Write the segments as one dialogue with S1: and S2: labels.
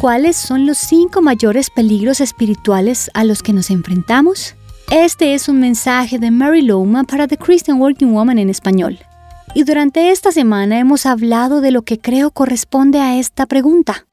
S1: ¿Cuáles son los cinco mayores peligros espirituales a los que nos enfrentamos? Este es un mensaje de Mary Loma para The Christian Working Woman en español. Y durante esta semana hemos hablado de lo que creo corresponde a esta pregunta.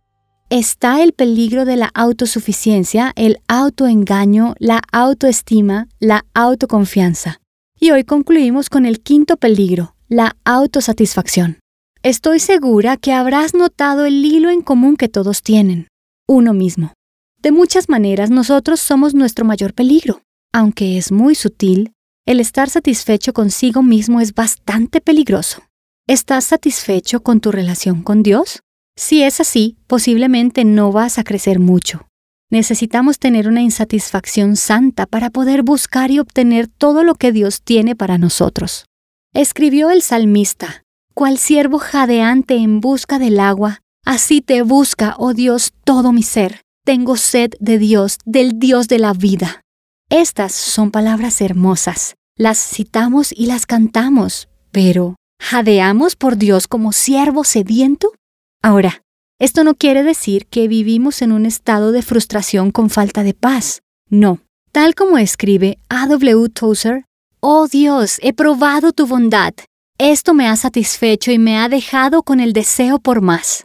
S1: Está el peligro de la autosuficiencia, el autoengaño, la autoestima, la autoconfianza. Y hoy concluimos con el quinto peligro, la autosatisfacción. Estoy segura que habrás notado el hilo en común que todos tienen, uno mismo. De muchas maneras nosotros somos nuestro mayor peligro. Aunque es muy sutil, el estar satisfecho consigo mismo es bastante peligroso. ¿Estás satisfecho con tu relación con Dios? Si es así, posiblemente no vas a crecer mucho. Necesitamos tener una insatisfacción santa para poder buscar y obtener todo lo que Dios tiene para nosotros. Escribió el salmista, cual siervo jadeante en busca del agua, así te busca, oh Dios, todo mi ser. Tengo sed de Dios, del Dios de la vida. Estas son palabras hermosas. Las citamos y las cantamos, pero ¿jadeamos por Dios como siervo sediento? Ahora, esto no quiere decir que vivimos en un estado de frustración con falta de paz. No. Tal como escribe A.W. Tozer, Oh Dios, he probado tu bondad, esto me ha satisfecho y me ha dejado con el deseo por más.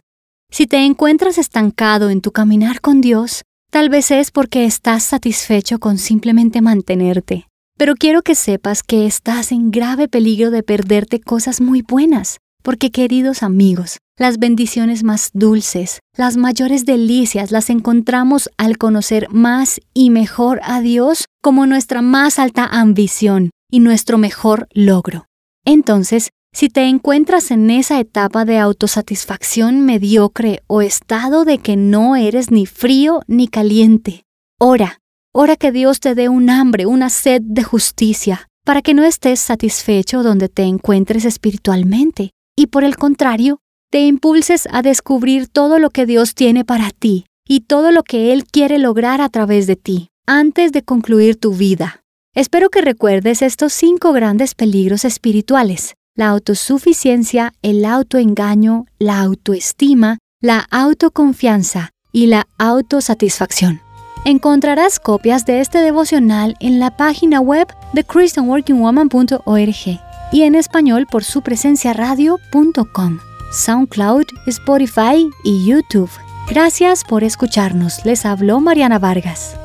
S1: Si te encuentras estancado en tu caminar con Dios, tal vez es porque estás satisfecho con simplemente mantenerte. Pero quiero que sepas que estás en grave peligro de perderte cosas muy buenas, porque queridos amigos, las bendiciones más dulces, las mayores delicias las encontramos al conocer más y mejor a Dios como nuestra más alta ambición y nuestro mejor logro. Entonces, si te encuentras en esa etapa de autosatisfacción mediocre o estado de que no eres ni frío ni caliente, ora, ora que Dios te dé un hambre, una sed de justicia, para que no estés satisfecho donde te encuentres espiritualmente, y por el contrario, te impulses a descubrir todo lo que Dios tiene para ti y todo lo que Él quiere lograr a través de ti, antes de concluir tu vida. Espero que recuerdes estos cinco grandes peligros espirituales, la autosuficiencia, el autoengaño, la autoestima, la autoconfianza y la autosatisfacción. Encontrarás copias de este devocional en la página web de christianworkingwoman.org y en español por su presencia radio.com, SoundCloud, Spotify y YouTube. Gracias por escucharnos. Les habló Mariana Vargas.